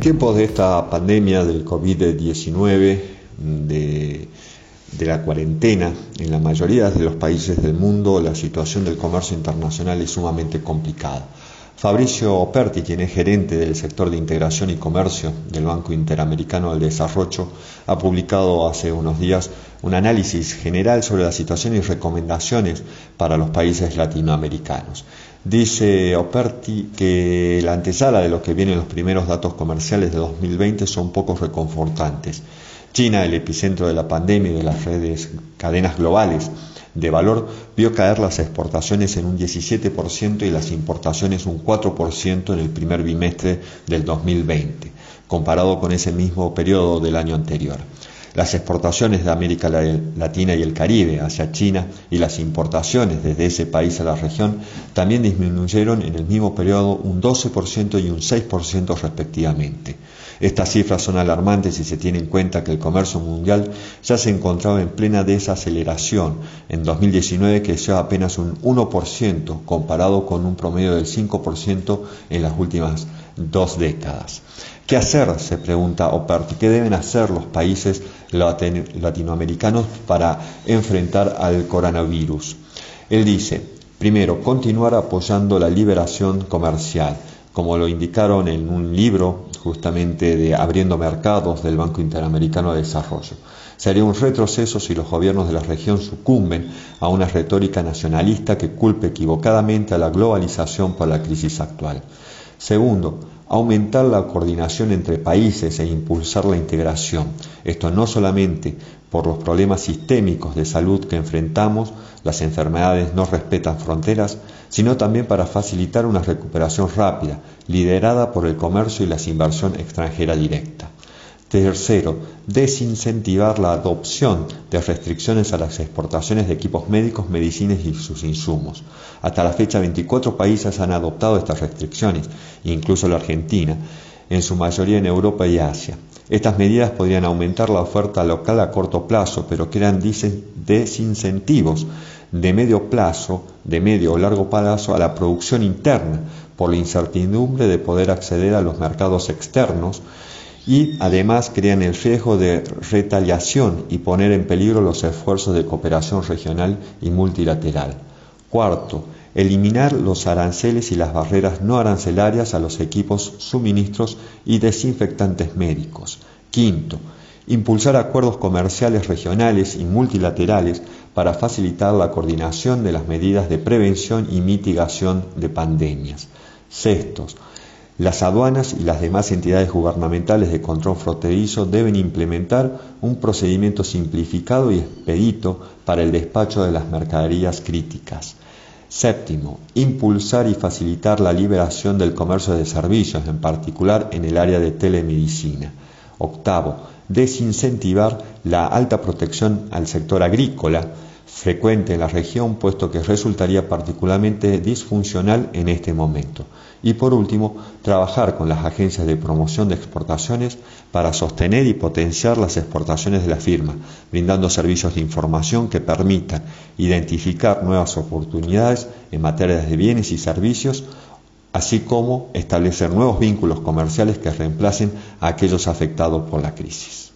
En tiempos de esta pandemia del COVID-19, de, la cuarentena, en la mayoría de los países del mundo la situación del comercio internacional es sumamente complicada. Fabricio Operti, quien es gerente del sector de integración y comercio del Banco Interamericano del Desarrollo, ha publicado hace unos días un análisis general sobre la situación y recomendaciones para los países latinoamericanos. Dice Operti que la antesala de lo que vienen los primeros datos comerciales de 2020 son poco reconfortantes. China, el epicentro de la pandemia y de las redes cadenas globales de valor, vio caer las exportaciones en un 17% y las importaciones un 4% en el primer bimestre del 2020, comparado con ese mismo periodo del año anterior. Las exportaciones de América Latina y el Caribe hacia China y las importaciones desde ese país a la región también disminuyeron en el mismo periodo un 12% y un 6% respectivamente. Estas cifras son alarmantes si se tiene en cuenta que el comercio mundial ya se encontraba en plena desaceleración en 2019 que sea apenas un 1% comparado con un promedio del 5% en las últimas dos décadas. ¿Qué hacer? se pregunta Operti. ¿Qué deben hacer los países latinoamericanos para enfrentar al coronavirus? Él dice, primero, continuar apoyando la liberación comercial, como lo indicaron en un libro justamente de Abriendo Mercados del Banco Interamericano de Desarrollo. Sería un retroceso si los gobiernos de la región sucumben a una retórica nacionalista que culpe equivocadamente a la globalización por la crisis actual. Segundo, aumentar la coordinación entre países e impulsar la integración. Esto no solamente por los problemas sistémicos de salud que enfrentamos, las enfermedades no respetan fronteras, sino también para facilitar una recuperación rápida, liderada por el comercio y la inversión extranjera directa. Tercero, desincentivar la adopción de restricciones a las exportaciones de equipos médicos, medicinas y sus insumos. Hasta la fecha, 24 países han adoptado estas restricciones, incluso la Argentina, en su mayoría en Europa y Asia. Estas medidas podrían aumentar la oferta local a corto plazo, pero crean desincentivos de medio plazo, de medio o largo plazo a la producción interna, por la incertidumbre de poder acceder a los mercados externos, y además crean el riesgo de retaliación y poner en peligro los esfuerzos de cooperación regional y multilateral. Cuarto, eliminar los aranceles y las barreras no arancelarias a los equipos, suministros y desinfectantes médicos. Quinto, impulsar acuerdos comerciales regionales y multilaterales para facilitar la coordinación de las medidas de prevención y mitigación de pandemias. Sextos, las aduanas y las demás entidades gubernamentales de control fronterizo deben implementar un procedimiento simplificado y expedito para el despacho de las mercaderías críticas. Séptimo, impulsar y facilitar la liberación del comercio de servicios, en particular en el área de telemedicina. Octavo, desincentivar la alta protección al sector agrícola, frecuente en la región, puesto que resultaría particularmente disfuncional en este momento. Y por último, trabajar con las agencias de promoción de exportaciones para sostener y potenciar las exportaciones de la firma, brindando servicios de información que permitan identificar nuevas oportunidades en materia de bienes y servicios, así como establecer nuevos vínculos comerciales que reemplacen a aquellos afectados por la crisis.